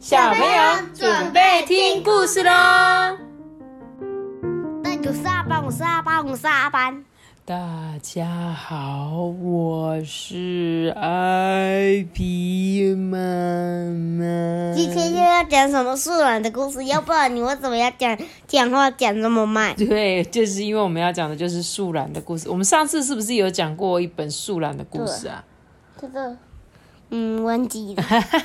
小朋友准备听故事喽！那个是阿班，我是阿班，我是阿班。大家好，我是艾比妈妈。今天又要讲什么树懒的故事？要不然你为什么要讲讲话讲这么慢？对，就是因为我们要讲的就是树懒的故事。我们上次是不是有讲过一本树懒的故事啊？这个，嗯，忘记了。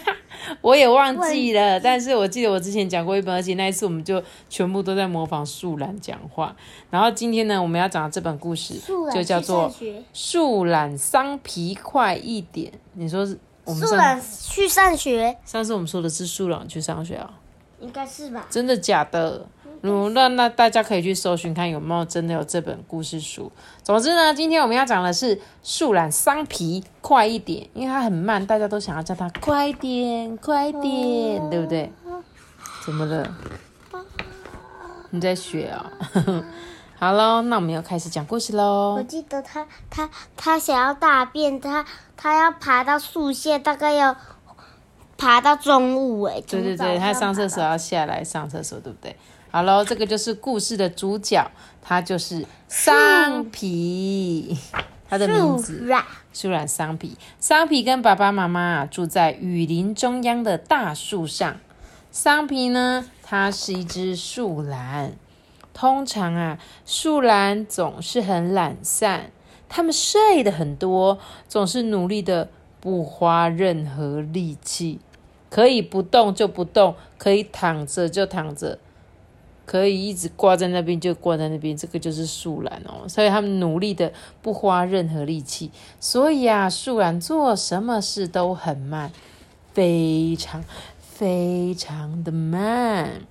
我也忘记了，但是我记得我之前讲过一本，而且那一次我们就全部都在模仿树懒讲话。然后今天呢，我们要讲的这本故事就叫做《树懒桑皮快一点》。你说是？树懒去上学。上次我们说的是树懒去上学啊？应该是吧？真的假的？嗯，那那大家可以去搜寻看有没有真的有这本故事书。总之呢，今天我们要讲的是树懒桑皮快一点，因为它很慢，大家都想要叫它快点快点，对不对？怎么了？你在学啊？好喽，那我们要开始讲故事喽。我记得他他他想要大便，他他要爬到树下，大概要爬到中午哎。对对对，他上厕所要下来上厕所，对不对？好喽，这个就是故事的主角，他就是桑皮，他的名字树懒桑皮。桑皮跟爸爸妈妈住在雨林中央的大树上。桑皮呢，它是一只树懒。通常啊，树懒总是很懒散，它们睡的很多，总是努力的不花任何力气，可以不动就不动，可以躺着就躺着。可以一直挂在那边就挂在那边，这个就是树懒哦。所以他们努力的不花任何力气，所以啊，树懒做什么事都很慢，非常非常的慢。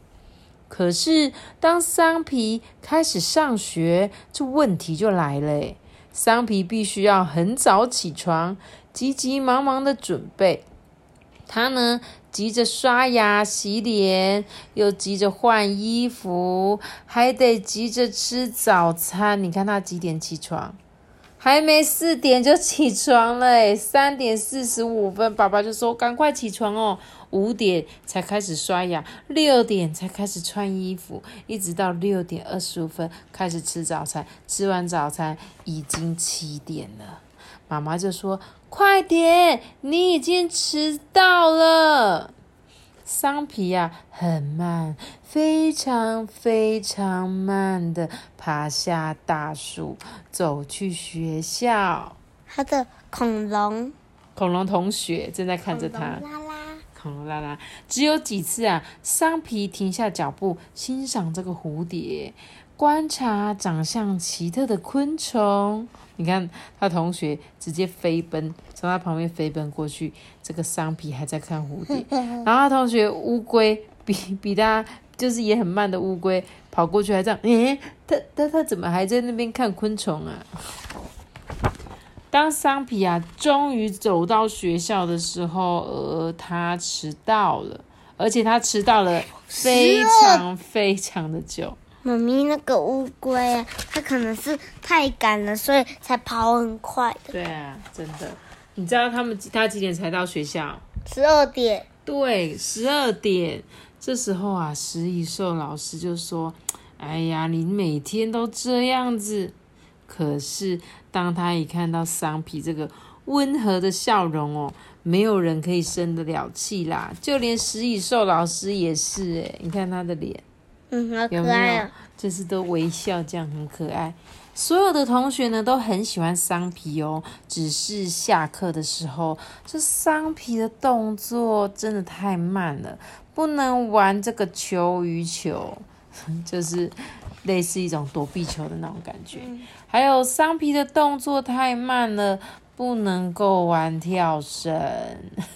可是当桑皮开始上学，这问题就来了。桑皮必须要很早起床，急急忙忙的准备。他呢？急着刷牙洗脸，又急着换衣服，还得急着吃早餐。你看他几点起床？还没四点就起床了，三点四十五分，爸爸就说：“赶快起床哦！”五点才开始刷牙，六点才开始穿衣服，一直到六点二十五分开始吃早餐。吃完早餐已经七点了。妈妈就说：“快点，你已经迟到了。”桑皮呀，很慢，非常非常慢的爬下大树，走去学校。他的恐龙，恐龙同学正在看着他。啦啦。只有几次啊，桑皮停下脚步，欣赏这个蝴蝶。观察长相奇特的昆虫，你看他同学直接飞奔，从他旁边飞奔过去。这个桑皮还在看蝴蝶，然后他同学乌龟 比比他就是也很慢的乌龟跑过去，还这样，诶，他他他怎么还在那边看昆虫啊？当桑皮啊终于走到学校的时候，而，他迟到了，而且他迟到了非常非常的久。妈咪，那个乌龟啊，它可能是太赶了，所以才跑很快的。对啊，真的。你知道他们他几点才到学校？十二点。对，十二点。这时候啊，石以寿老师就说：“哎呀，你每天都这样子。”可是当他一看到桑皮这个温和的笑容哦，没有人可以生得了气啦，就连石以寿老师也是哎，你看他的脸。嗯，好可爱啊！就是都微笑，这样很可爱。所有的同学呢都很喜欢桑皮哦，只是下课的时候，这桑皮的动作真的太慢了，不能玩这个球鱼球，就是类似一种躲避球的那种感觉。还有桑皮的动作太慢了，不能够玩跳绳。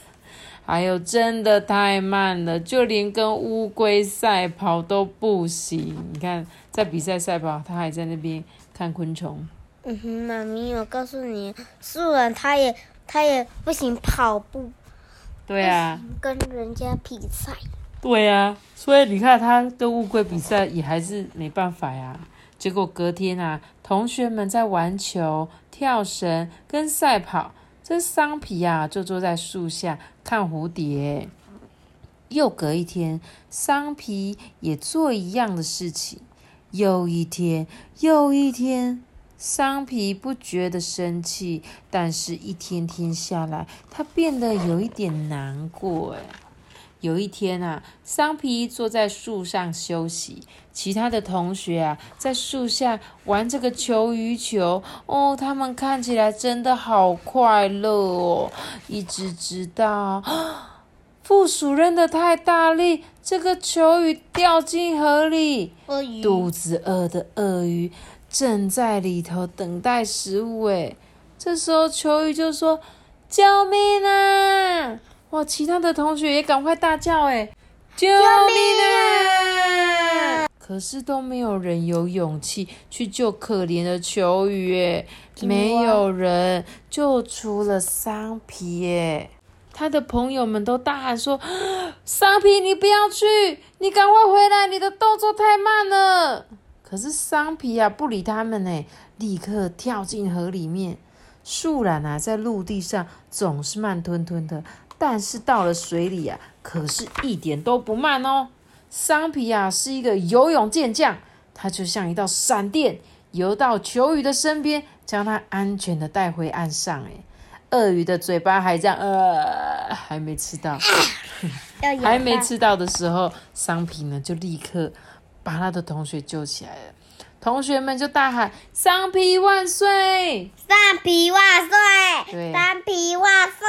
还有真的太慢了，就连跟乌龟赛跑都不行。你看，在比赛赛跑，他还在那边看昆虫。嗯哼，妈咪，我告诉你，素人他也他也不行跑步。对啊。跟人家比赛。对啊，所以你看他跟乌龟比赛也还是没办法呀。结果隔天啊，同学们在玩球、跳绳跟赛跑。这桑皮啊，就坐在树下看蝴蝶。又隔一天，桑皮也做一样的事情。又一天，又一天，桑皮不觉得生气，但是一天天下来，他变得有一点难过。哎，有一天啊，桑皮坐在树上休息，其他的同学啊，在树下玩这个球鱼球。哦，他们看起来真的好快乐哦，一直直到。负鼠扔的太大力，这个球鱼掉进河里。鳄鱼肚子饿的鳄鱼正在里头等待食物。哎，这时候球鱼就说：“救命啊！”哇，其他的同学也赶快大叫：“哎，救命啊！”可是都没有人有勇气去救可怜的球鱼。哎，没有人，救除了桑皮。哎。他的朋友们都大喊说：“桑皮，你不要去，你赶快回来，你的动作太慢了。”可是桑皮啊，不理他们呢，立刻跳进河里面。树懒啊，在陆地上总是慢吞吞的，但是到了水里啊，可是一点都不慢哦。桑皮啊，是一个游泳健将，他就像一道闪电，游到球鱼的身边，将它安全的带回岸上。哎。鳄鱼的嘴巴还这样，呃，还没吃到，还没吃到的时候，桑皮呢就立刻把他的同学救起来了。同学们就大喊：“桑皮万岁！桑皮万岁！对，桑皮万岁！”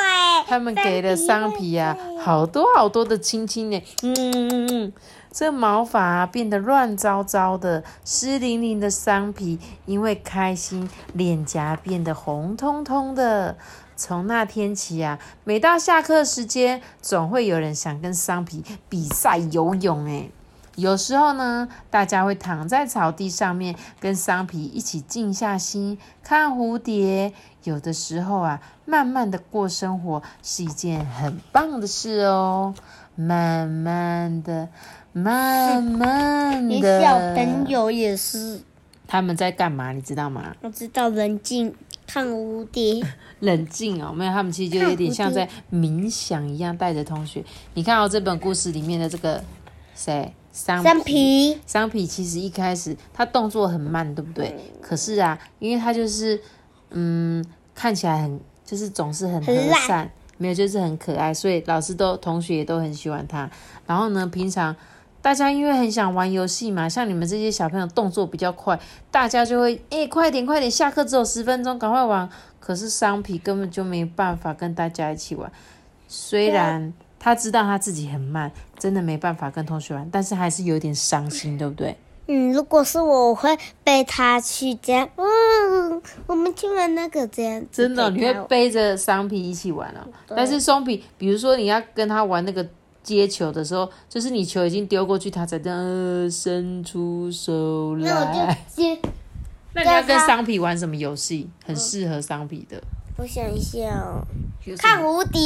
他们给了桑皮啊好多好多的亲亲呢。嗯嗯嗯，这毛发变得乱糟糟的，湿淋淋的桑皮因为开心，脸颊变得红彤彤的。从那天起啊，每到下课时间，总会有人想跟桑皮比赛游泳。诶有时候呢，大家会躺在草地上面，跟桑皮一起静下心看蝴蝶。有的时候啊，慢慢的过生活是一件很棒的事哦。慢慢的，慢慢的，小朋友也是。他们在干嘛？你知道吗？我知道，冷静。看蝴蝶，冷静哦，没有，他们其实就有点像在冥想一样，带着同学。你看哦，这本故事里面的这个谁，桑皮，桑皮其实一开始他动作很慢，对不对？可是啊，因为他就是嗯，看起来很就是总是很和善，没有就是很可爱，所以老师都同学也都很喜欢他。然后呢，平常。大家因为很想玩游戏嘛，像你们这些小朋友动作比较快，大家就会诶快点快点，下课只有十分钟，赶快玩。可是桑皮根本就没办法跟大家一起玩，虽然他知道他自己很慢，真的没办法跟同学玩，但是还是有点伤心，对不对？嗯，如果是我，我会背他去这样，嗯，我们去玩那个这样。真的，你会背着桑皮一起玩哦。但是桑皮，比如说你要跟他玩那个。接球的时候，就是你球已经丢过去，他才这样伸出手来。那我就接。那你要跟桑皮玩什么游戏？很适合桑皮的。我想一下哦，看蝴蝶。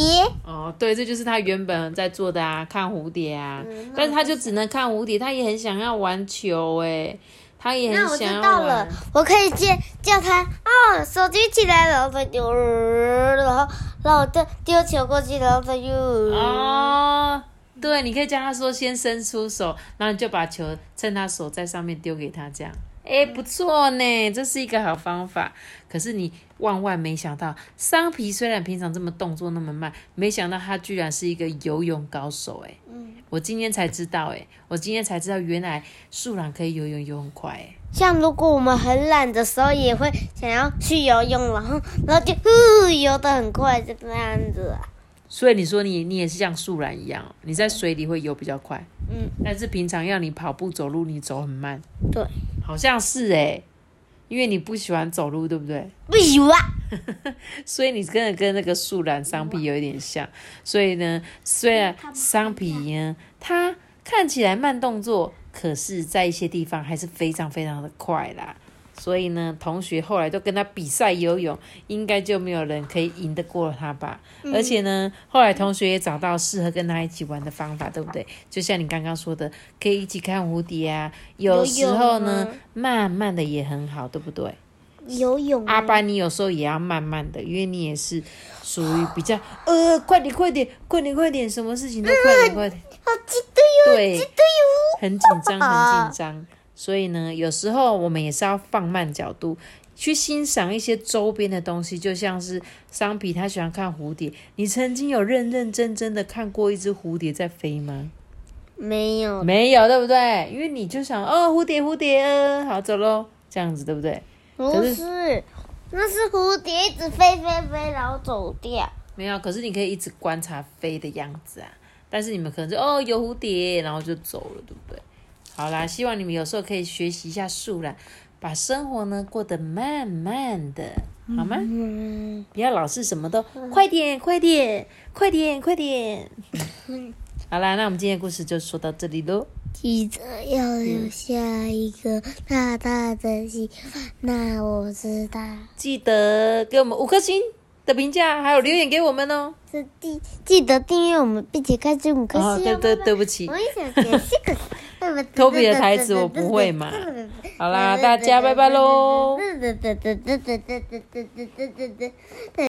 哦，对，这就是他原本在做的啊，看蝴蝶啊。但是他就只能看蝴蝶，他也很想要玩球哎，他也很想要那我知道了，我可以接叫他哦，手举起来，然后他丢，然后然后我就丢球过去，然后他又哦。对，你可以叫他说先伸出手，然后你就把球趁他手在上面丢给他，这样，哎，不错呢，这是一个好方法。可是你万万没想到，桑皮虽然平常这么动作那么慢，没想到他居然是一个游泳高手，哎，嗯，我今天才知道，哎，我今天才知道原来树懒可以游泳游很快，哎，像如果我们很懒的时候，也会想要去游泳，然后然后就呼游得很快，就这样子啊。所以你说你你也是像树懒一样，你在水里会游比较快，嗯，但是平常要你跑步走路，你走很慢，对，好像是哎，因为你不喜欢走路，对不对？不喜欢，所以你真的跟那个树懒桑皮有一点像。所以呢，虽然桑皮呢，它看起来慢动作，可是在一些地方还是非常非常的快啦。所以呢，同学后来都跟他比赛游泳，应该就没有人可以赢得过他吧？而且呢，后来同学也找到适合跟他一起玩的方法，对不对？就像你刚刚说的，可以一起看蝴蝶啊。有时候呢，慢慢的也很好，对不对？游泳。阿班，你有时候也要慢慢的，因为你也是属于比较呃，快点快点快点快点，什么事情都快点快点。好激动哟，对，很紧张很紧张。所以呢，有时候我们也是要放慢角度去欣赏一些周边的东西，就像是桑皮他喜欢看蝴蝶。你曾经有认认真真的看过一只蝴蝶在飞吗？没有，没有，对不对？因为你就想哦，蝴蝶蝴蝶，好走喽，这样子对不对？不是，那是蝴蝶一直飞飞飞，然后走掉。没有，可是你可以一直观察飞的样子啊。但是你们可能就哦有蝴蝶，然后就走了，对不对？好啦，希望你们有时候可以学习一下树啦，把生活呢过得慢慢的，好吗？不要老是什么都快点，快点，快点，快点。好啦，那我们今天故事就说到这里喽。记得要留下一个大大的心，那我知道。记得给我们五颗星的评价，还有留言给我们哦。是记记得订阅我们，并且开启五颗星。哦，对对，对不起。我也想学这个。托比的台词我不会嘛。好啦，大家拜拜喽。